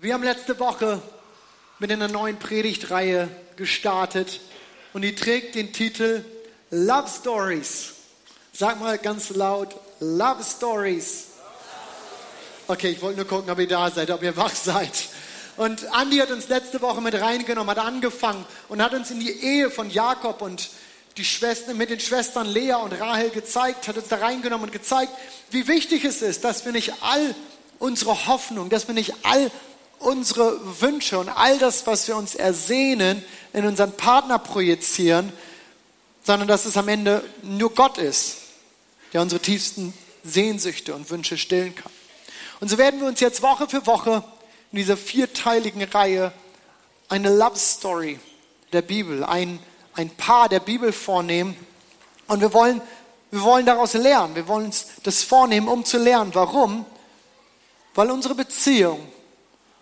Wir haben letzte Woche mit einer neuen Predigtreihe gestartet und die trägt den Titel Love Stories. Sag mal ganz laut, Love Stories. Okay, ich wollte nur gucken, ob ihr da seid, ob ihr wach seid. Und Andi hat uns letzte Woche mit reingenommen, hat angefangen und hat uns in die Ehe von Jakob und die Schwestern, mit den Schwestern Lea und Rahel gezeigt, hat uns da reingenommen und gezeigt, wie wichtig es ist, dass wir nicht all unsere Hoffnung, dass wir nicht all unsere Wünsche und all das, was wir uns ersehnen, in unseren Partner projizieren, sondern dass es am Ende nur Gott ist, der unsere tiefsten Sehnsüchte und Wünsche stillen kann. Und so werden wir uns jetzt Woche für Woche in dieser vierteiligen Reihe eine Love Story der Bibel, ein ein Paar der Bibel vornehmen und wir wollen, wir wollen daraus lernen. Wir wollen uns das vornehmen, um zu lernen. Warum? Weil unsere Beziehung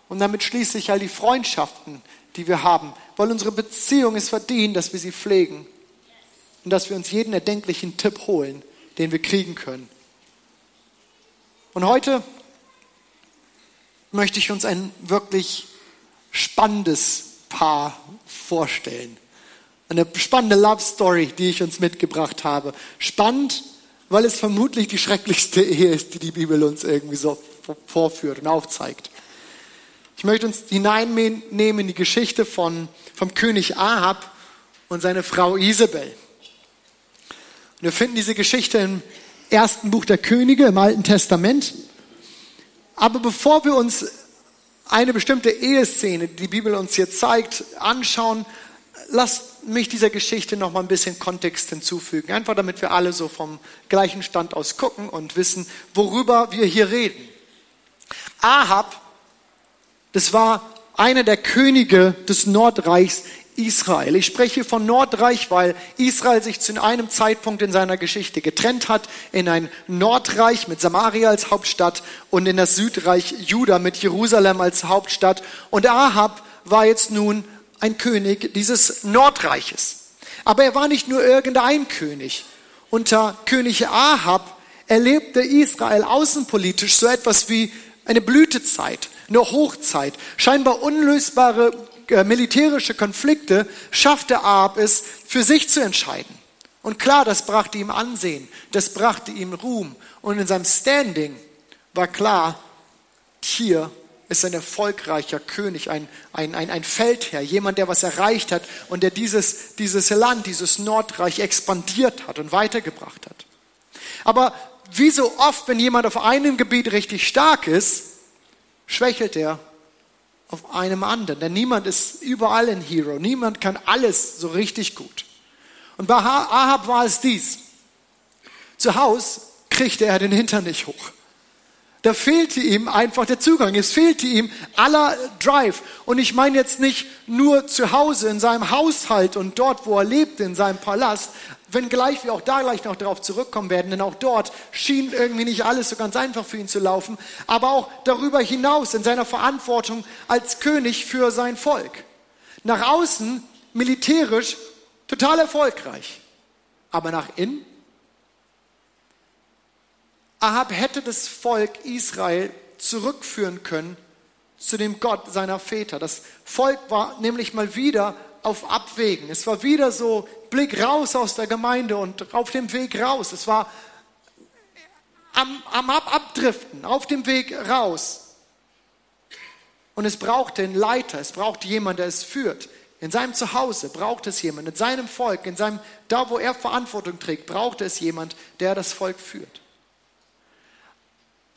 und damit schließlich all die Freundschaften, die wir haben, weil unsere Beziehung es verdient, dass wir sie pflegen und dass wir uns jeden erdenklichen Tipp holen, den wir kriegen können. Und heute möchte ich uns ein wirklich spannendes Paar vorstellen. Eine spannende Love Story, die ich uns mitgebracht habe. Spannend, weil es vermutlich die schrecklichste Ehe ist, die die Bibel uns irgendwie so vorführt und aufzeigt. Ich möchte uns hineinnehmen in die Geschichte von, vom König Ahab und seine Frau Isabel. Und wir finden diese Geschichte im ersten Buch der Könige im Alten Testament. Aber bevor wir uns eine bestimmte Eheszene, die die Bibel uns hier zeigt, anschauen, lasst mich dieser Geschichte noch mal ein bisschen Kontext hinzufügen, einfach damit wir alle so vom gleichen Stand aus gucken und wissen, worüber wir hier reden. Ahab, das war einer der Könige des Nordreichs Israel. Ich spreche von Nordreich, weil Israel sich zu einem Zeitpunkt in seiner Geschichte getrennt hat in ein Nordreich mit Samaria als Hauptstadt und in das Südreich Juda mit Jerusalem als Hauptstadt. Und Ahab war jetzt nun ein König dieses Nordreiches. Aber er war nicht nur irgendein König. Unter König Ahab erlebte Israel außenpolitisch so etwas wie eine Blütezeit, eine Hochzeit. Scheinbar unlösbare äh, militärische Konflikte schaffte Ahab es, für sich zu entscheiden. Und klar, das brachte ihm Ansehen, das brachte ihm Ruhm. Und in seinem Standing war klar, hier ist ein erfolgreicher König, ein, ein, ein, ein Feldherr, jemand, der was erreicht hat und der dieses, dieses Land, dieses Nordreich expandiert hat und weitergebracht hat. Aber wie so oft, wenn jemand auf einem Gebiet richtig stark ist, schwächelt er auf einem anderen. Denn niemand ist überall ein Hero. Niemand kann alles so richtig gut. Und bei Ahab war es dies. Zu Hause kriegte er den Hintern nicht hoch. Da fehlte ihm einfach der Zugang. Es fehlte ihm aller Drive. Und ich meine jetzt nicht nur zu Hause in seinem Haushalt und dort, wo er lebte, in seinem Palast, wenngleich wir auch da gleich noch darauf zurückkommen werden, denn auch dort schien irgendwie nicht alles so ganz einfach für ihn zu laufen, aber auch darüber hinaus in seiner Verantwortung als König für sein Volk. Nach außen militärisch total erfolgreich, aber nach innen Ahab hätte das Volk Israel zurückführen können zu dem Gott seiner Väter. Das Volk war nämlich mal wieder auf Abwägen. Es war wieder so Blick raus aus der Gemeinde und auf dem Weg raus. Es war am, am Abdriften, auf dem Weg raus. Und es brauchte einen Leiter, es brauchte jemanden, der es führt. In seinem Zuhause braucht es jemanden, in seinem Volk, in seinem, da wo er Verantwortung trägt, brauchte es jemand, der das Volk führt.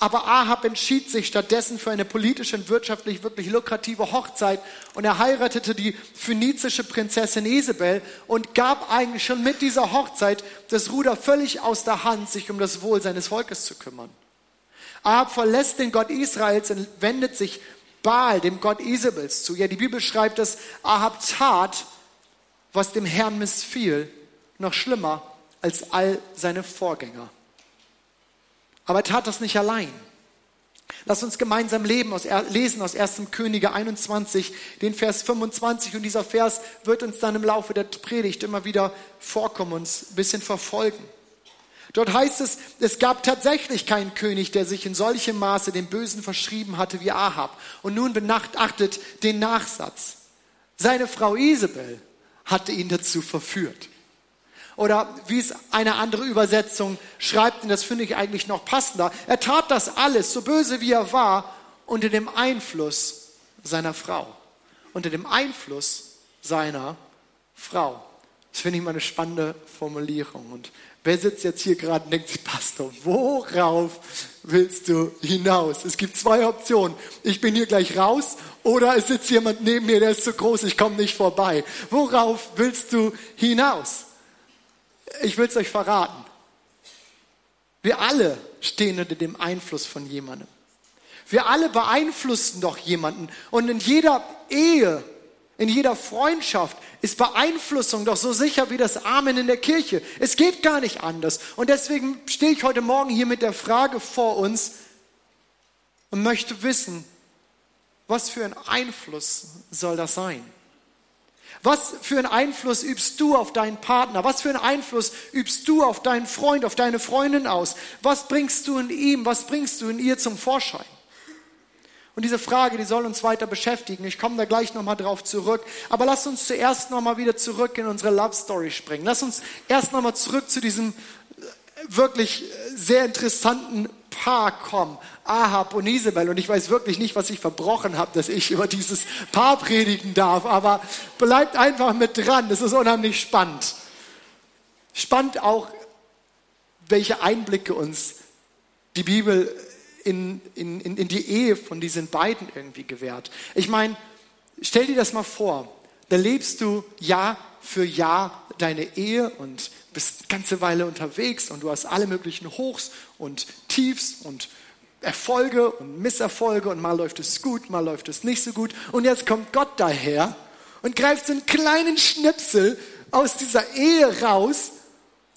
Aber Ahab entschied sich stattdessen für eine politisch und wirtschaftlich wirklich lukrative Hochzeit und er heiratete die phönizische Prinzessin Isabel und gab eigentlich schon mit dieser Hochzeit das Ruder völlig aus der Hand, sich um das Wohl seines Volkes zu kümmern. Ahab verlässt den Gott Israels und wendet sich Baal, dem Gott Isabels, zu. Ja, die Bibel schreibt, dass Ahab tat, was dem Herrn missfiel, noch schlimmer als all seine Vorgänger. Aber er tat das nicht allein. Lass uns gemeinsam leben aus, lesen aus 1. Könige 21, den Vers 25. Und dieser Vers wird uns dann im Laufe der Predigt immer wieder vorkommen, uns ein bisschen verfolgen. Dort heißt es, es gab tatsächlich keinen König, der sich in solchem Maße dem Bösen verschrieben hatte wie Ahab. Und nun benachtet den Nachsatz. Seine Frau Isabel hatte ihn dazu verführt. Oder wie es eine andere Übersetzung schreibt, und das finde ich eigentlich noch passender, er tat das alles, so böse wie er war, unter dem Einfluss seiner Frau. Unter dem Einfluss seiner Frau. Das finde ich mal eine spannende Formulierung. Und wer sitzt jetzt hier gerade und denkt Pastor, worauf willst du hinaus? Es gibt zwei Optionen. Ich bin hier gleich raus oder es sitzt jemand neben mir, der ist zu groß, ich komme nicht vorbei. Worauf willst du hinaus? Ich will es euch verraten. Wir alle stehen unter dem Einfluss von jemandem. Wir alle beeinflussen doch jemanden. Und in jeder Ehe, in jeder Freundschaft ist Beeinflussung doch so sicher wie das Amen in der Kirche. Es geht gar nicht anders. Und deswegen stehe ich heute Morgen hier mit der Frage vor uns und möchte wissen, was für ein Einfluss soll das sein? Was für einen Einfluss übst du auf deinen Partner? Was für einen Einfluss übst du auf deinen Freund, auf deine Freundin aus? Was bringst du in ihm? Was bringst du in ihr zum Vorschein? Und diese Frage, die soll uns weiter beschäftigen. Ich komme da gleich nochmal drauf zurück. Aber lass uns zuerst nochmal wieder zurück in unsere Love Story springen. Lass uns erst nochmal zurück zu diesem wirklich sehr interessanten Paar kommen. Ahab und Isabel. Und ich weiß wirklich nicht, was ich verbrochen habe, dass ich über dieses Paar predigen darf. Aber bleibt einfach mit dran. Das ist unheimlich spannend. Spannend auch, welche Einblicke uns die Bibel in, in, in die Ehe von diesen beiden irgendwie gewährt. Ich meine, stell dir das mal vor. Da lebst du Jahr für Jahr deine Ehe und bist eine ganze Weile unterwegs und du hast alle möglichen Hochs und Tiefs und Erfolge und Misserfolge und mal läuft es gut, mal läuft es nicht so gut. Und jetzt kommt Gott daher und greift so einen kleinen Schnipsel aus dieser Ehe raus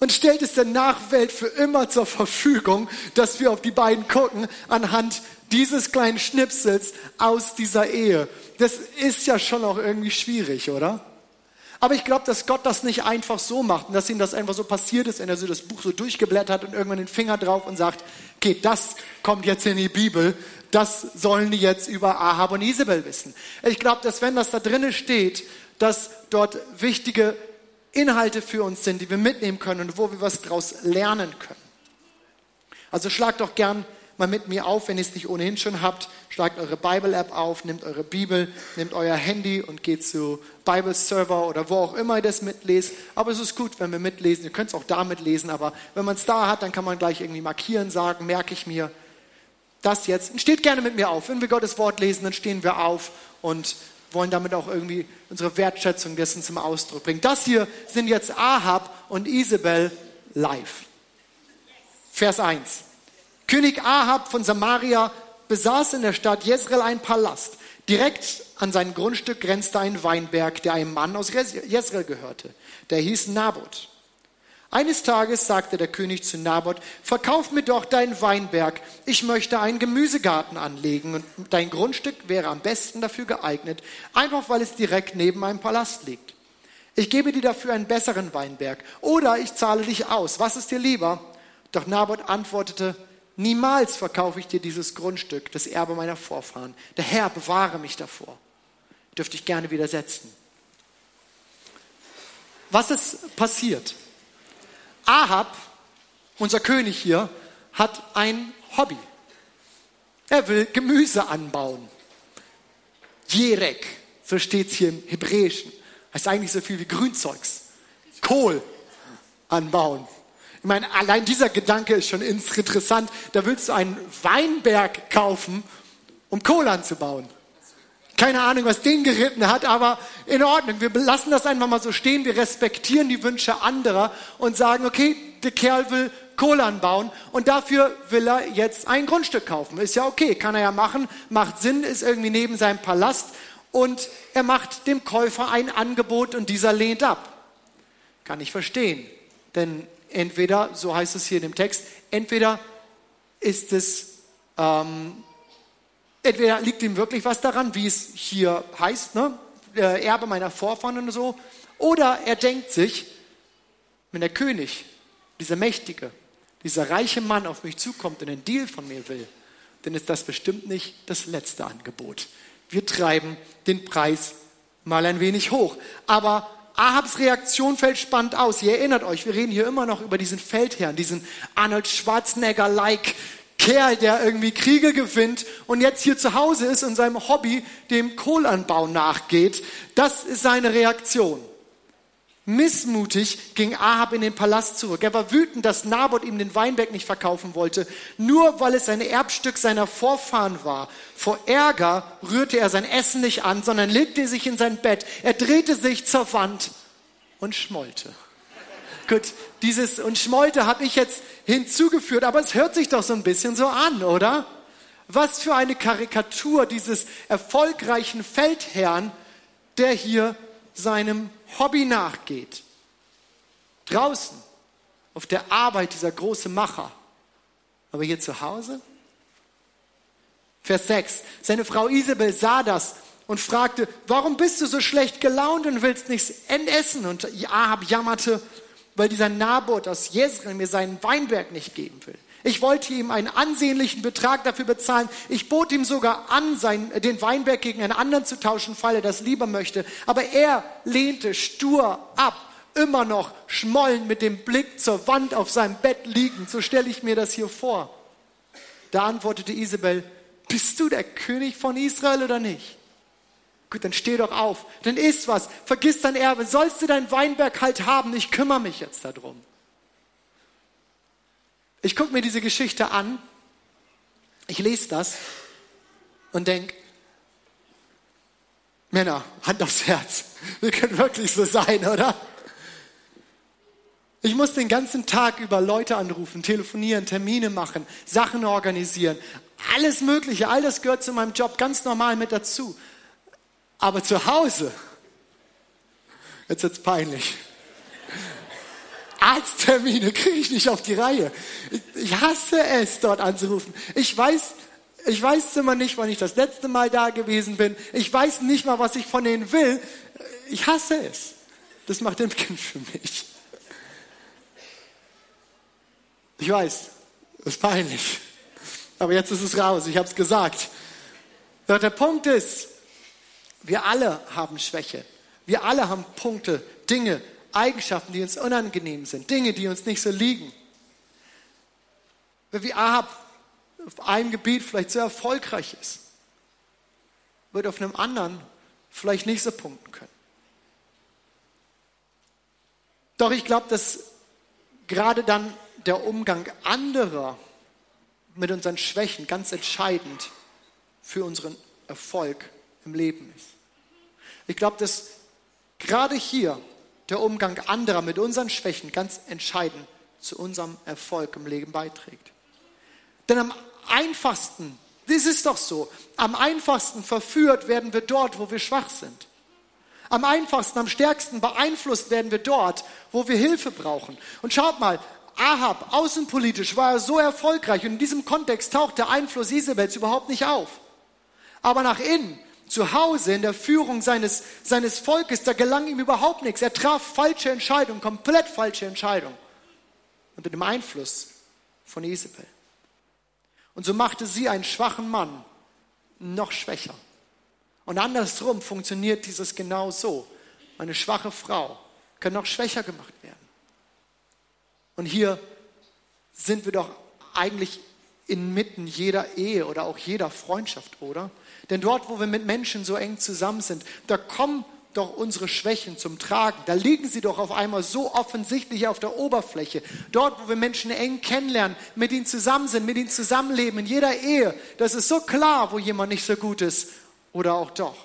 und stellt es der Nachwelt für immer zur Verfügung, dass wir auf die beiden gucken anhand dieses kleinen Schnipsels aus dieser Ehe. Das ist ja schon auch irgendwie schwierig, oder? Aber ich glaube, dass Gott das nicht einfach so macht und dass ihm das einfach so passiert ist, wenn er so das Buch so durchgeblättert und irgendwann den Finger drauf und sagt, okay, das kommt jetzt in die Bibel, das sollen die jetzt über Ahab und Isabel wissen. Ich glaube, dass wenn das da drinnen steht, dass dort wichtige Inhalte für uns sind, die wir mitnehmen können und wo wir was daraus lernen können. Also schlagt doch gern mal mit mir auf, wenn ihr es nicht ohnehin schon habt. Schlagt eure Bible-App auf, nehmt eure Bibel, nehmt euer Handy und geht zu Bible-Server oder wo auch immer ihr das mitlest. Aber es ist gut, wenn wir mitlesen. Ihr könnt es auch da mitlesen, aber wenn man es da hat, dann kann man gleich irgendwie markieren, sagen, merke ich mir das jetzt. steht gerne mit mir auf. Wenn wir Gottes Wort lesen, dann stehen wir auf und wollen damit auch irgendwie unsere Wertschätzung dessen zum Ausdruck bringen. Das hier sind jetzt Ahab und Isabel live. Vers 1. König Ahab von Samaria besaß in der Stadt Jezreel einen Palast. Direkt an sein Grundstück grenzte ein Weinberg, der einem Mann aus Jezreel gehörte. Der hieß Naboth. Eines Tages sagte der König zu Naboth, verkauf mir doch deinen Weinberg, ich möchte einen Gemüsegarten anlegen und dein Grundstück wäre am besten dafür geeignet, einfach weil es direkt neben meinem Palast liegt. Ich gebe dir dafür einen besseren Weinberg oder ich zahle dich aus. Was ist dir lieber? Doch Naboth antwortete, Niemals verkaufe ich dir dieses Grundstück, das Erbe meiner Vorfahren. Der Herr bewahre mich davor. Dürfte ich gerne widersetzen. Was ist passiert? Ahab, unser König hier, hat ein Hobby. Er will Gemüse anbauen. Jerek, so steht es hier im Hebräischen. Heißt eigentlich so viel wie Grünzeugs. Kohl anbauen. Ich meine, allein dieser Gedanke ist schon interessant. Da willst du einen Weinberg kaufen, um Kohle anzubauen. Keine Ahnung, was den geritten hat, aber in Ordnung. Wir lassen das einfach mal so stehen. Wir respektieren die Wünsche anderer und sagen, okay, der Kerl will Kohle anbauen und dafür will er jetzt ein Grundstück kaufen. Ist ja okay, kann er ja machen, macht Sinn, ist irgendwie neben seinem Palast und er macht dem Käufer ein Angebot und dieser lehnt ab. Kann ich verstehen, denn entweder, so heißt es hier in dem Text, entweder ist es, ähm, entweder liegt ihm wirklich was daran, wie es hier heißt, ne? Erbe meiner Vorfahren und so, oder er denkt sich, wenn der König, dieser Mächtige, dieser reiche Mann auf mich zukommt und einen Deal von mir will, dann ist das bestimmt nicht das letzte Angebot. Wir treiben den Preis mal ein wenig hoch. Aber Ahabs Reaktion fällt spannend aus. Ihr erinnert euch, wir reden hier immer noch über diesen Feldherrn, diesen Arnold Schwarzenegger-like Kerl, der irgendwie Kriege gewinnt und jetzt hier zu Hause ist und seinem Hobby, dem Kohlanbau nachgeht. Das ist seine Reaktion. Missmutig ging Ahab in den Palast zurück. Er war wütend, dass Naboth ihm den Weinberg nicht verkaufen wollte, nur weil es ein Erbstück seiner Vorfahren war. Vor Ärger rührte er sein Essen nicht an, sondern legte sich in sein Bett. Er drehte sich zur Wand und schmollte. Gut, dieses und schmollte habe ich jetzt hinzugeführt, aber es hört sich doch so ein bisschen so an, oder? Was für eine Karikatur dieses erfolgreichen Feldherrn, der hier seinem Hobby nachgeht. Draußen, auf der Arbeit, dieser große Macher. Aber hier zu Hause? Vers 6. Seine Frau Isabel sah das und fragte, warum bist du so schlecht gelaunt und willst nichts essen? Und Ahab jammerte, weil dieser Naboth aus Jezreel mir seinen Weinberg nicht geben will. Ich wollte ihm einen ansehnlichen Betrag dafür bezahlen. Ich bot ihm sogar an, sein, den Weinberg gegen einen anderen zu tauschen, weil er das lieber möchte. Aber er lehnte stur ab, immer noch schmollen mit dem Blick zur Wand auf seinem Bett liegend. So stelle ich mir das hier vor. Da antwortete Isabel, bist du der König von Israel oder nicht? Gut, dann steh doch auf, dann isst was, vergiss dein Erbe, sollst du deinen Weinberg halt haben, ich kümmere mich jetzt darum. Ich gucke mir diese Geschichte an, ich lese das und denke, Männer, Hand aufs Herz, wir können wirklich so sein, oder? Ich muss den ganzen Tag über Leute anrufen, telefonieren, Termine machen, Sachen organisieren. Alles Mögliche, all das gehört zu meinem Job ganz normal mit dazu. Aber zu Hause, jetzt wird's peinlich. Arzttermine kriege ich nicht auf die Reihe. Ich hasse es, dort anzurufen. Ich weiß, ich weiß immer nicht, wann ich das letzte Mal da gewesen bin. Ich weiß nicht mal, was ich von denen will. Ich hasse es. Das macht den Kind für mich. Ich weiß, das ist peinlich. Aber jetzt ist es raus, ich habe es gesagt. Doch der Punkt ist, wir alle haben Schwäche. Wir alle haben Punkte, Dinge, Eigenschaften, die uns unangenehm sind, Dinge, die uns nicht so liegen. Wie Ahab auf einem Gebiet vielleicht sehr erfolgreich ist, wird auf einem anderen vielleicht nicht so punkten können. Doch ich glaube, dass gerade dann der Umgang anderer mit unseren Schwächen ganz entscheidend für unseren Erfolg im Leben ist. Ich glaube, dass gerade hier der Umgang anderer mit unseren Schwächen ganz entscheidend zu unserem Erfolg im Leben beiträgt. Denn am einfachsten, das ist doch so, am einfachsten verführt werden wir dort, wo wir schwach sind. Am einfachsten, am stärksten beeinflusst werden wir dort, wo wir Hilfe brauchen. Und schaut mal, Ahab, außenpolitisch war er so erfolgreich und in diesem Kontext taucht der Einfluss Isabels überhaupt nicht auf. Aber nach innen zu Hause in der Führung seines, seines Volkes, da gelang ihm überhaupt nichts. Er traf falsche Entscheidungen, komplett falsche Entscheidungen unter dem Einfluss von Isabel. Und so machte sie einen schwachen Mann noch schwächer. Und andersrum funktioniert dieses genau so. Eine schwache Frau kann noch schwächer gemacht werden. Und hier sind wir doch eigentlich inmitten jeder Ehe oder auch jeder Freundschaft, oder? Denn dort, wo wir mit Menschen so eng zusammen sind, da kommen doch unsere Schwächen zum Tragen. Da liegen sie doch auf einmal so offensichtlich auf der Oberfläche. Dort, wo wir Menschen eng kennenlernen, mit ihnen zusammen sind, mit ihnen zusammenleben, in jeder Ehe, das ist so klar, wo jemand nicht so gut ist oder auch doch.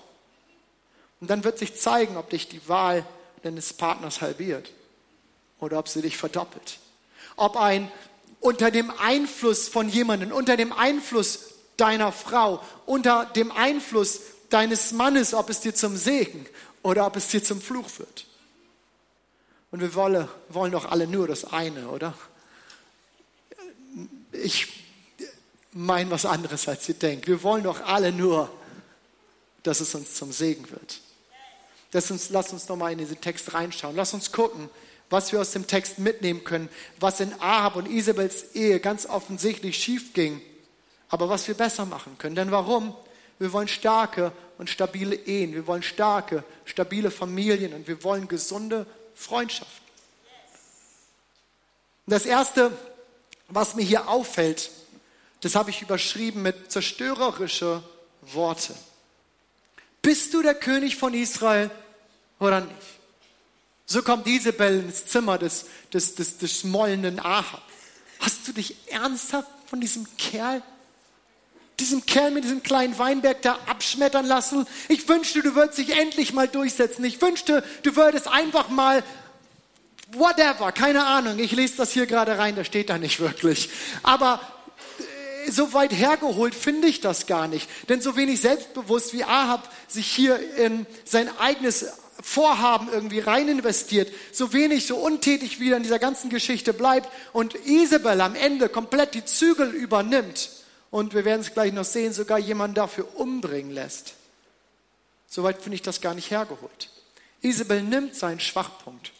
Und dann wird sich zeigen, ob dich die Wahl deines Partners halbiert oder ob sie dich verdoppelt. Ob ein unter dem Einfluss von jemandem, unter dem Einfluss deiner Frau, unter dem Einfluss deines Mannes, ob es dir zum Segen oder ob es dir zum Fluch wird. Und wir wollen, wollen doch alle nur das eine, oder? Ich meine was anderes, als ihr denkt. Wir wollen doch alle nur, dass es uns zum Segen wird. Das uns, lass uns nochmal in diesen Text reinschauen. Lass uns gucken, was wir aus dem Text mitnehmen können, was in Ahab und Isabels Ehe ganz offensichtlich schief ging, aber was wir besser machen können. Denn warum? Wir wollen starke und stabile Ehen, wir wollen starke, stabile Familien und wir wollen gesunde Freundschaften. Und das Erste, was mir hier auffällt, das habe ich überschrieben mit zerstörerische Worte. Bist du der König von Israel oder nicht? So kommt Isabel ins Zimmer des, des, des, des schmollenden Ahab. Hast du dich ernsthaft von diesem Kerl, diesem Kerl mit diesem kleinen Weinberg da abschmettern lassen? Ich wünschte, du würdest dich endlich mal durchsetzen. Ich wünschte, du würdest einfach mal whatever, keine Ahnung. Ich lese das hier gerade rein, da steht da nicht wirklich. Aber so weit hergeholt finde ich das gar nicht. Denn so wenig selbstbewusst wie Ahab sich hier in sein eigenes Vorhaben irgendwie rein investiert, so wenig, so untätig wie er in dieser ganzen Geschichte bleibt und Isabel am Ende komplett die Zügel übernimmt und wir werden es gleich noch sehen, sogar jemanden dafür umbringen lässt. Soweit finde ich das gar nicht hergeholt. Isabel nimmt seinen Schwachpunkt.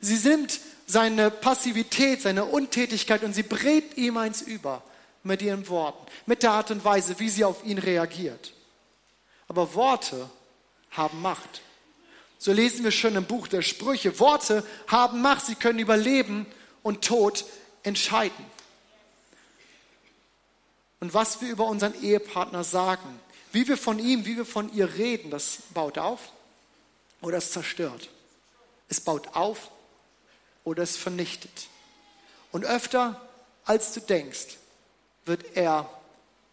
Sie nimmt seine Passivität, seine Untätigkeit und sie brät ihm eins über mit ihren Worten, mit der Art und Weise, wie sie auf ihn reagiert. Aber Worte haben Macht. So lesen wir schon im Buch der Sprüche. Worte haben Macht, sie können über Leben und Tod entscheiden. Und was wir über unseren Ehepartner sagen, wie wir von ihm, wie wir von ihr reden, das baut auf oder es zerstört. Es baut auf oder es vernichtet. Und öfter als du denkst, wird er,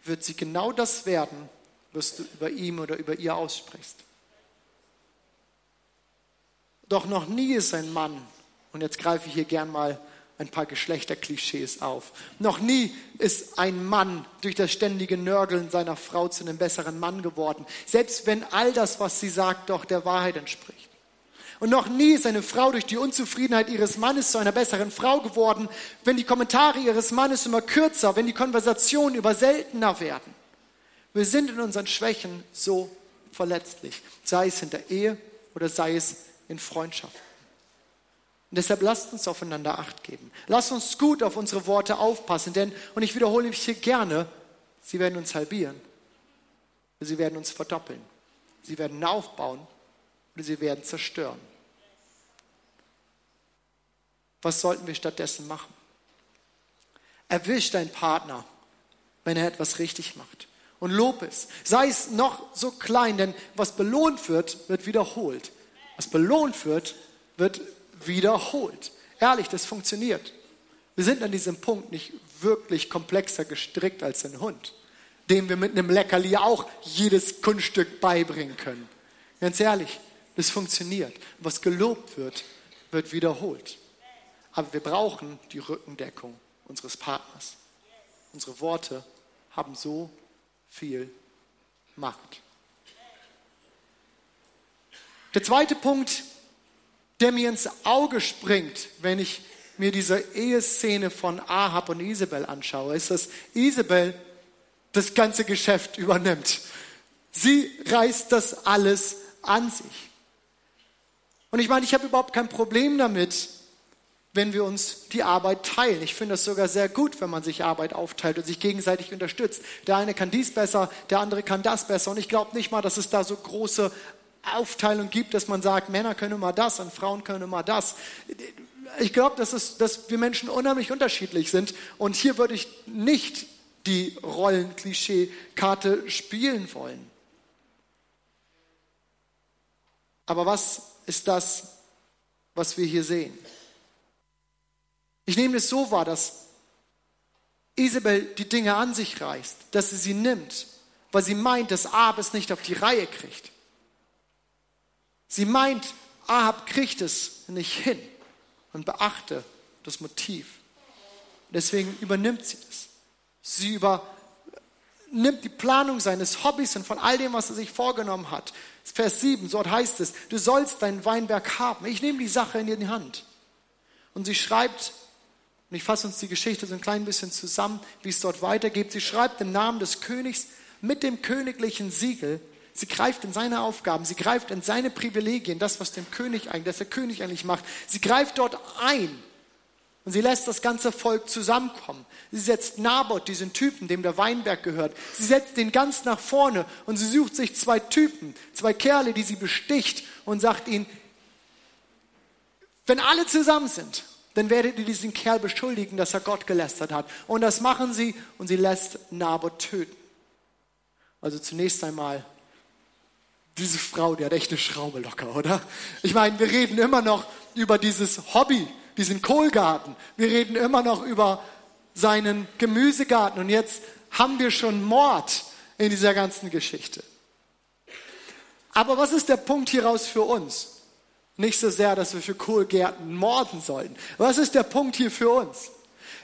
wird sie genau das werden, was du über ihm oder über ihr aussprichst. Doch noch nie ist ein Mann, und jetzt greife ich hier gern mal ein paar Geschlechterklischees auf. Noch nie ist ein Mann durch das ständige Nörgeln seiner Frau zu einem besseren Mann geworden, selbst wenn all das, was sie sagt, doch der Wahrheit entspricht. Und noch nie ist eine Frau durch die Unzufriedenheit ihres Mannes zu einer besseren Frau geworden, wenn die Kommentare ihres Mannes immer kürzer, wenn die Konversationen über seltener werden. Wir sind in unseren Schwächen so verletzlich, sei es in der Ehe oder sei es in Freundschaften. Und deshalb lasst uns aufeinander Acht geben. Lasst uns gut auf unsere Worte aufpassen, denn, und ich wiederhole mich hier gerne, sie werden uns halbieren. Sie werden uns verdoppeln. Sie werden aufbauen oder sie werden zerstören. Was sollten wir stattdessen machen? Erwisch deinen Partner, wenn er etwas richtig macht. Und lob es. Sei es noch so klein, denn was belohnt wird, wird wiederholt. Was belohnt wird, wird wiederholt. Ehrlich, das funktioniert. Wir sind an diesem Punkt nicht wirklich komplexer gestrickt als ein Hund, dem wir mit einem Leckerli auch jedes Kunststück beibringen können. Ganz ehrlich, das funktioniert. Was gelobt wird, wird wiederholt. Aber wir brauchen die Rückendeckung unseres Partners. Unsere Worte haben so viel Macht. Der zweite Punkt, der mir ins Auge springt, wenn ich mir diese Eheszene von Ahab und Isabel anschaue, ist, dass Isabel das ganze Geschäft übernimmt. Sie reißt das alles an sich. Und ich meine, ich habe überhaupt kein Problem damit, wenn wir uns die Arbeit teilen. Ich finde das sogar sehr gut, wenn man sich Arbeit aufteilt und sich gegenseitig unterstützt. Der eine kann dies besser, der andere kann das besser. Und ich glaube nicht mal, dass es da so große Aufteilung gibt, dass man sagt, Männer können immer das und Frauen können immer das. Ich glaube, dass, dass wir Menschen unheimlich unterschiedlich sind. Und hier würde ich nicht die Rollen-Klischee-Karte spielen wollen. Aber was ist das, was wir hier sehen? Ich nehme es so wahr, dass Isabel die Dinge an sich reißt, dass sie sie nimmt, weil sie meint, dass Ahab es nicht auf die Reihe kriegt. Sie meint, Ahab kriegt es nicht hin und beachte das Motiv. Deswegen übernimmt sie es. Sie übernimmt die Planung seines Hobbys und von all dem, was er sich vorgenommen hat. Vers 7, dort heißt es, du sollst deinen Weinberg haben. Ich nehme die Sache in die Hand. Und sie schreibt und ich fasse uns die Geschichte so ein klein bisschen zusammen, wie es dort weitergeht. Sie schreibt im Namen des Königs mit dem königlichen Siegel Sie greift in seine Aufgaben, sie greift in seine Privilegien, das, was dem König eigentlich, das der König eigentlich macht. Sie greift dort ein und sie lässt das ganze Volk zusammenkommen. Sie setzt Naboth, diesen Typen, dem der Weinberg gehört, sie setzt den ganz nach vorne und sie sucht sich zwei Typen, zwei Kerle, die sie besticht und sagt ihnen, wenn alle zusammen sind, dann werdet ihr diesen Kerl beschuldigen, dass er Gott gelästert hat. Und das machen sie und sie lässt Naboth töten. Also zunächst einmal, diese Frau, die hat echt eine Schraube locker, oder? Ich meine, wir reden immer noch über dieses Hobby, diesen Kohlgarten. Wir reden immer noch über seinen Gemüsegarten. Und jetzt haben wir schon Mord in dieser ganzen Geschichte. Aber was ist der Punkt hieraus für uns? Nicht so sehr, dass wir für Kohlgärten morden sollten. Was ist der Punkt hier für uns?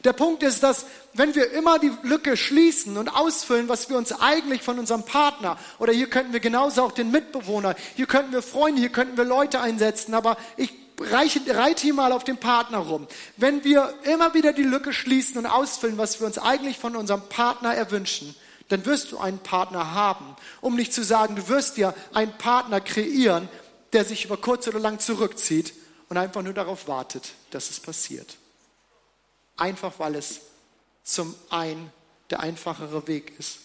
Der Punkt ist, dass wenn wir immer die Lücke schließen und ausfüllen, was wir uns eigentlich von unserem Partner oder hier könnten wir genauso auch den Mitbewohner, hier könnten wir Freunde, hier könnten wir Leute einsetzen, aber ich reiche, reite hier mal auf den Partner rum. Wenn wir immer wieder die Lücke schließen und ausfüllen, was wir uns eigentlich von unserem Partner erwünschen, dann wirst du einen Partner haben. Um nicht zu sagen, du wirst dir einen Partner kreieren, der sich über kurz oder lang zurückzieht und einfach nur darauf wartet, dass es passiert. Einfach weil es zum einen der einfachere Weg ist.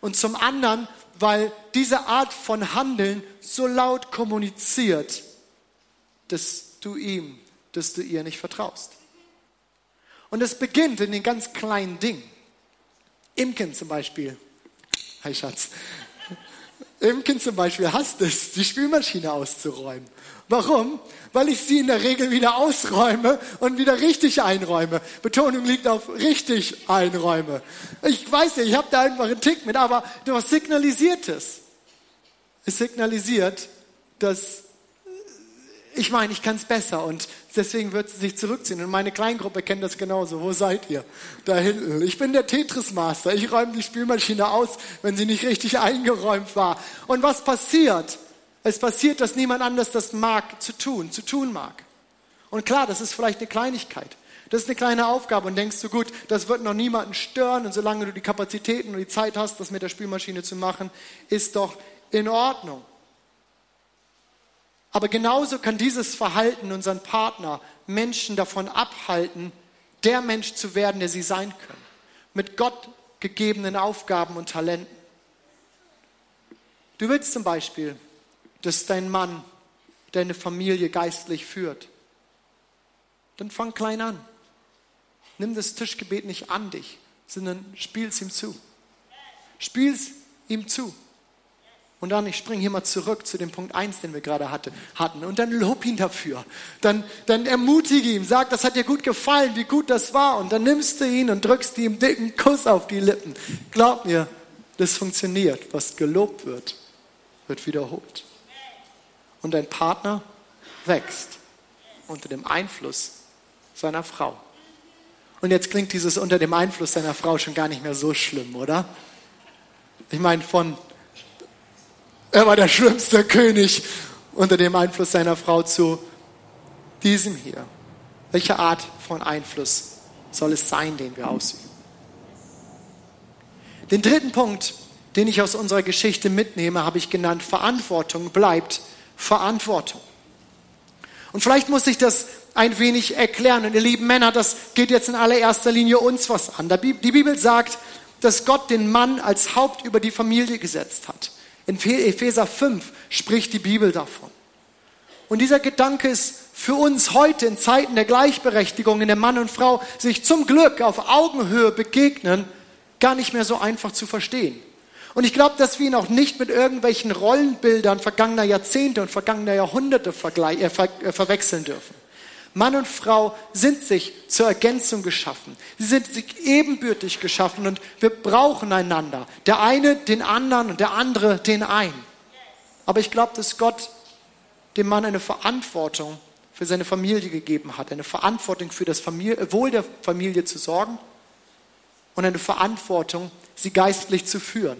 Und zum anderen, weil diese Art von Handeln so laut kommuniziert, dass du ihm, dass du ihr nicht vertraust. Und es beginnt in den ganz kleinen Dingen. Imken zum Beispiel. Hi Schatz. Imken zum Beispiel hasst es, die Spülmaschine auszuräumen. Warum? Weil ich sie in der Regel wieder ausräume und wieder richtig einräume. Betonung liegt auf richtig einräume. Ich weiß nicht, ich habe da einfach einen Tick mit, aber was signalisiert es? Es signalisiert, dass ich meine, ich kann es besser und deswegen wird sie sich zurückziehen. Und meine Kleingruppe kennt das genauso. Wo seid ihr? Da hinten. Ich bin der Tetris-Master. Ich räume die Spülmaschine aus, wenn sie nicht richtig eingeräumt war. Und was passiert? Es passiert, dass niemand anders das mag zu tun, zu tun mag. Und klar, das ist vielleicht eine Kleinigkeit. Das ist eine kleine Aufgabe und denkst du, gut, das wird noch niemanden stören und solange du die Kapazitäten und die Zeit hast, das mit der Spülmaschine zu machen, ist doch in Ordnung. Aber genauso kann dieses Verhalten unseren Partner Menschen davon abhalten, der Mensch zu werden, der sie sein können. Mit Gott gegebenen Aufgaben und Talenten. Du willst zum Beispiel, dass dein Mann deine Familie geistlich führt. Dann fang klein an. Nimm das Tischgebet nicht an dich, sondern spiel es ihm zu. Spiel es ihm zu. Und dann, ich springe hier mal zurück zu dem Punkt 1, den wir gerade hatte, hatten. Und dann lob ihn dafür. Dann, dann ermutige ihn, sag, das hat dir gut gefallen, wie gut das war. Und dann nimmst du ihn und drückst ihm einen dicken Kuss auf die Lippen. Glaub mir, das funktioniert. Was gelobt wird, wird wiederholt. Und dein Partner wächst unter dem Einfluss seiner Frau. Und jetzt klingt dieses unter dem Einfluss seiner Frau schon gar nicht mehr so schlimm, oder? Ich meine, von er war der schlimmste König unter dem Einfluss seiner Frau zu diesem hier. Welche Art von Einfluss soll es sein, den wir ausüben? Den dritten Punkt, den ich aus unserer Geschichte mitnehme, habe ich genannt, Verantwortung bleibt Verantwortung. Und vielleicht muss ich das ein wenig erklären. Und ihr lieben Männer, das geht jetzt in allererster Linie uns was an. Die Bibel sagt, dass Gott den Mann als Haupt über die Familie gesetzt hat. In Epheser 5 spricht die Bibel davon. Und dieser Gedanke ist für uns heute in Zeiten der Gleichberechtigung, in der Mann und Frau sich zum Glück auf Augenhöhe begegnen, gar nicht mehr so einfach zu verstehen. Und ich glaube, dass wir ihn auch nicht mit irgendwelchen Rollenbildern vergangener Jahrzehnte und vergangener Jahrhunderte äh, ver äh, verwechseln dürfen. Mann und Frau sind sich zur Ergänzung geschaffen. Sie sind sich ebenbürtig geschaffen und wir brauchen einander. Der eine den anderen und der andere den einen. Aber ich glaube, dass Gott dem Mann eine Verantwortung für seine Familie gegeben hat, eine Verantwortung für das Familie, Wohl der Familie zu sorgen und eine Verantwortung, sie geistlich zu führen.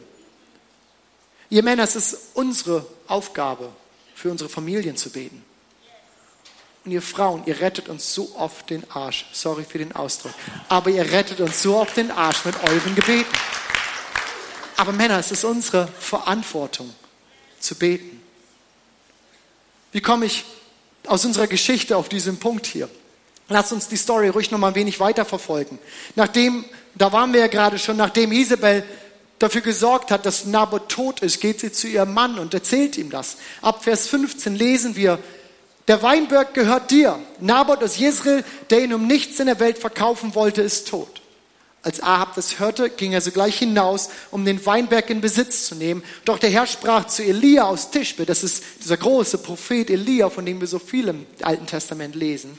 Ihr Männer, es ist unsere Aufgabe, für unsere Familien zu beten. Und ihr Frauen, ihr rettet uns so oft den Arsch. Sorry für den Ausdruck. Aber ihr rettet uns so oft den Arsch mit euren Gebeten. Aber Männer, es ist unsere Verantwortung, zu beten. Wie komme ich aus unserer Geschichte auf diesen Punkt hier? Lass uns die Story ruhig noch mal ein wenig weiter verfolgen. Nachdem, da waren wir ja gerade schon, nachdem Isabel dafür gesorgt hat, dass Naboth tot ist, geht sie zu ihrem Mann und erzählt ihm das. Ab Vers 15 lesen wir, der Weinberg gehört dir. Naboth aus Jezreel, der ihn um nichts in der Welt verkaufen wollte, ist tot. Als Ahab das hörte, ging er sogleich hinaus, um den Weinberg in Besitz zu nehmen. Doch der Herr sprach zu Elia aus Tischbe, das ist dieser große Prophet Elia, von dem wir so viel im Alten Testament lesen.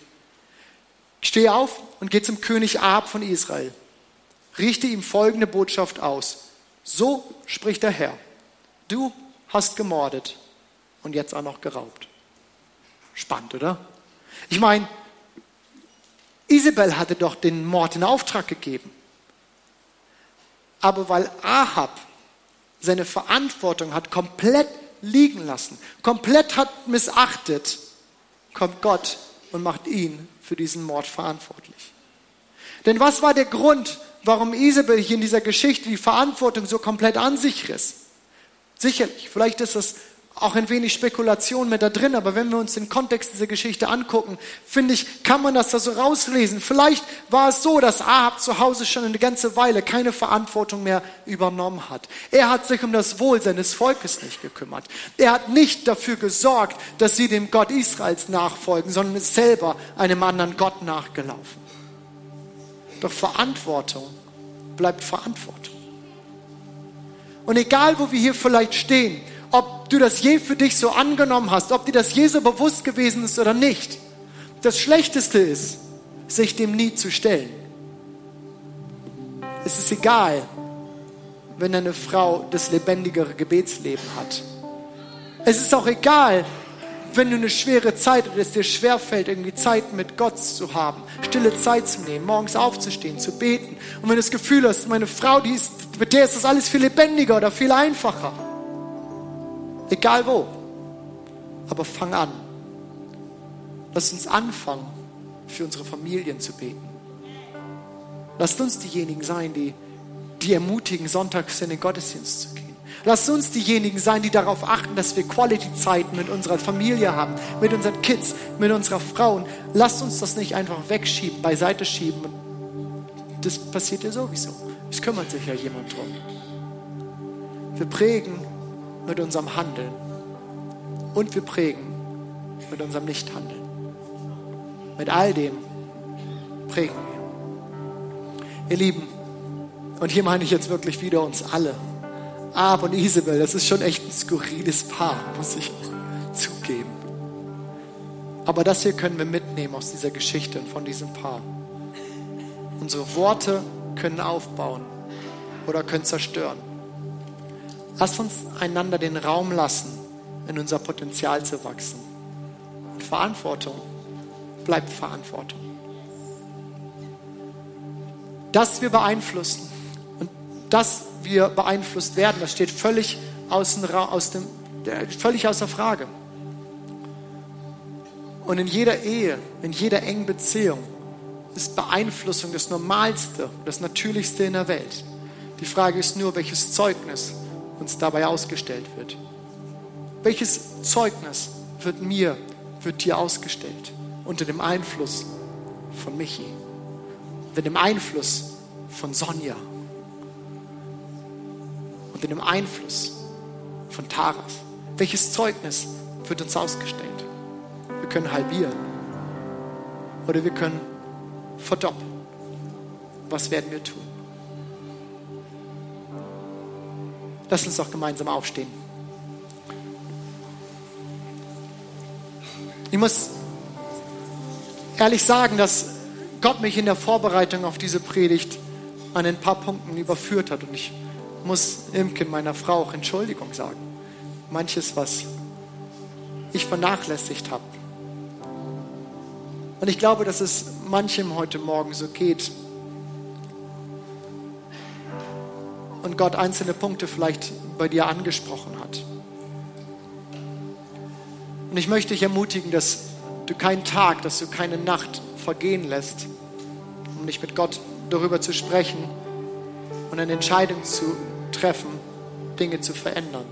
Steh auf und geh zum König Ahab von Israel. Richte ihm folgende Botschaft aus. So spricht der Herr. Du hast gemordet und jetzt auch noch geraubt. Spannend, oder? Ich meine, Isabel hatte doch den Mord in Auftrag gegeben. Aber weil Ahab seine Verantwortung hat komplett liegen lassen, komplett hat missachtet, kommt Gott und macht ihn für diesen Mord verantwortlich. Denn was war der Grund, warum Isabel hier in dieser Geschichte die Verantwortung so komplett an sich riss? Sicherlich, vielleicht ist das auch ein wenig Spekulation mit da drin, aber wenn wir uns den Kontext dieser Geschichte angucken, finde ich, kann man das da so rauslesen. Vielleicht war es so, dass Ahab zu Hause schon eine ganze Weile keine Verantwortung mehr übernommen hat. Er hat sich um das Wohl seines Volkes nicht gekümmert. Er hat nicht dafür gesorgt, dass sie dem Gott Israels nachfolgen, sondern ist selber einem anderen Gott nachgelaufen. Doch Verantwortung bleibt Verantwortung. Und egal, wo wir hier vielleicht stehen, ob du das je für dich so angenommen hast, ob dir das je so bewusst gewesen ist oder nicht. Das Schlechteste ist, sich dem nie zu stellen. Es ist egal, wenn eine Frau das lebendigere Gebetsleben hat. Es ist auch egal, wenn du eine schwere Zeit oder es dir schwerfällt, irgendwie Zeit mit Gott zu haben, stille Zeit zu nehmen, morgens aufzustehen, zu beten. Und wenn du das Gefühl hast, meine Frau, die ist, mit der ist das alles viel lebendiger oder viel einfacher. Egal wo. Aber fang an. Lass uns anfangen, für unsere Familien zu beten. Lasst uns diejenigen sein, die, die ermutigen, sonntags in den Gottesdienst zu gehen. Lasst uns diejenigen sein, die darauf achten, dass wir Quality-Zeiten mit unserer Familie haben, mit unseren Kids, mit unserer Frau. Und lasst uns das nicht einfach wegschieben, beiseite schieben. Das passiert ja sowieso. Es kümmert sich ja jemand drum. Wir prägen mit unserem Handeln und wir prägen mit unserem Nichthandeln. Mit all dem prägen wir. Ihr Lieben, und hier meine ich jetzt wirklich wieder uns alle. Ab und Isabel, das ist schon echt ein skurriles Paar, muss ich zugeben. Aber das hier können wir mitnehmen aus dieser Geschichte und von diesem Paar. Unsere Worte können aufbauen oder können zerstören. Lasst uns einander den Raum lassen, in unser Potenzial zu wachsen. Und Verantwortung bleibt Verantwortung. Dass wir beeinflussen und dass wir beeinflusst werden, das steht völlig, außen, aus dem, völlig außer Frage. Und in jeder Ehe, in jeder engen Beziehung ist Beeinflussung das Normalste, das Natürlichste in der Welt. Die Frage ist nur, welches Zeugnis uns dabei ausgestellt wird. Welches Zeugnis wird mir, wird dir ausgestellt unter dem Einfluss von Michi, unter dem Einfluss von Sonja, unter dem Einfluss von Taras? Welches Zeugnis wird uns ausgestellt? Wir können halbieren oder wir können verdoppeln. Was werden wir tun? Lass uns doch gemeinsam aufstehen. Ich muss ehrlich sagen, dass Gott mich in der Vorbereitung auf diese Predigt an ein paar Punkten überführt hat. Und ich muss Imke, meiner Frau, auch Entschuldigung sagen. Manches, was ich vernachlässigt habe. Und ich glaube, dass es manchem heute Morgen so geht, und Gott einzelne Punkte vielleicht bei dir angesprochen hat. Und ich möchte dich ermutigen, dass du keinen Tag, dass du keine Nacht vergehen lässt, um nicht mit Gott darüber zu sprechen und eine Entscheidung zu treffen, Dinge zu verändern.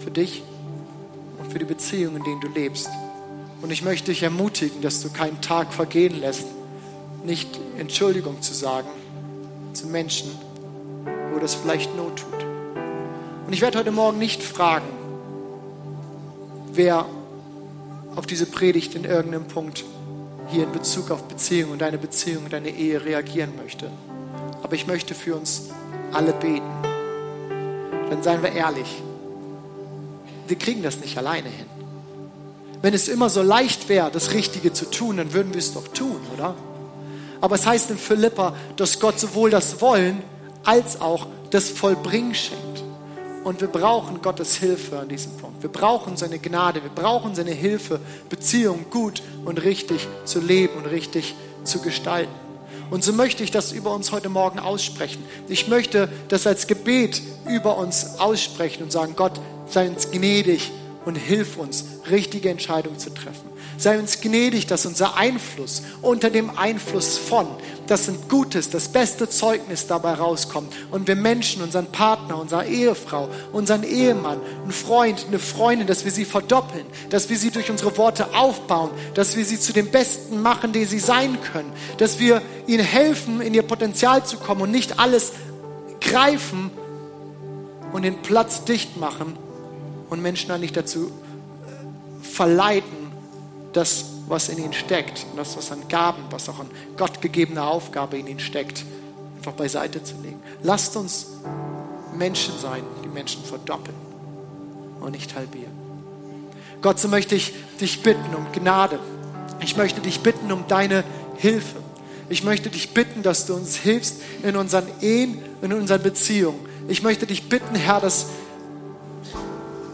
Für dich für die Beziehung, in denen du lebst. Und ich möchte dich ermutigen, dass du keinen Tag vergehen lässt, nicht Entschuldigung zu sagen zu Menschen, das vielleicht Not tut. Und ich werde heute Morgen nicht fragen, wer auf diese Predigt in irgendeinem Punkt hier in Bezug auf Beziehung und deine Beziehung, deine Ehe reagieren möchte. Aber ich möchte für uns alle beten. Dann seien wir ehrlich, wir kriegen das nicht alleine hin. Wenn es immer so leicht wäre, das Richtige zu tun, dann würden wir es doch tun, oder? Aber es heißt in Philippa, dass Gott sowohl das Wollen als auch das Vollbringen schenkt. Und wir brauchen Gottes Hilfe an diesem Punkt. Wir brauchen seine Gnade, wir brauchen seine Hilfe, Beziehungen gut und richtig zu leben und richtig zu gestalten. Und so möchte ich das über uns heute Morgen aussprechen. Ich möchte das als Gebet über uns aussprechen und sagen, Gott, sei uns gnädig und hilf uns, richtige Entscheidungen zu treffen. Sei uns gnädig, dass unser Einfluss unter dem Einfluss von, dass ein gutes, das beste Zeugnis dabei rauskommt. Und wir Menschen, unseren Partner, unsere Ehefrau, unseren Ehemann, einen Freund, eine Freundin, dass wir sie verdoppeln, dass wir sie durch unsere Worte aufbauen, dass wir sie zu dem Besten machen, die sie sein können, dass wir ihnen helfen, in ihr Potenzial zu kommen und nicht alles greifen und den Platz dicht machen und Menschen eigentlich dazu verleiten, das, was in ihnen steckt, und das, was an Gaben, was auch an Gott gegebener Aufgabe in ihnen steckt, einfach beiseite zu legen. Lasst uns Menschen sein, die Menschen verdoppeln und nicht halbieren. Gott, so möchte ich dich bitten um Gnade. Ich möchte dich bitten um deine Hilfe. Ich möchte dich bitten, dass du uns hilfst in unseren Ehen, in unseren Beziehungen. Ich möchte dich bitten, Herr, dass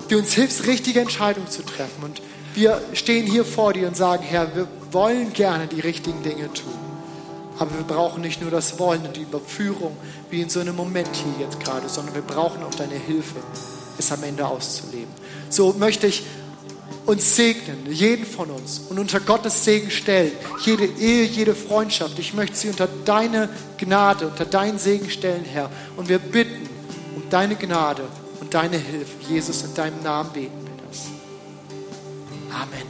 du uns hilfst, richtige Entscheidungen zu treffen. Und wir stehen hier vor dir und sagen, Herr, wir wollen gerne die richtigen Dinge tun. Aber wir brauchen nicht nur das Wollen und die Überführung, wie in so einem Moment hier jetzt gerade, sondern wir brauchen auch deine Hilfe, es am Ende auszuleben. So möchte ich uns segnen, jeden von uns, und unter Gottes Segen stellen, jede Ehe, jede Freundschaft. Ich möchte sie unter deine Gnade, unter deinen Segen stellen, Herr. Und wir bitten um deine Gnade und deine Hilfe, Jesus, in deinem Namen beten. Amen.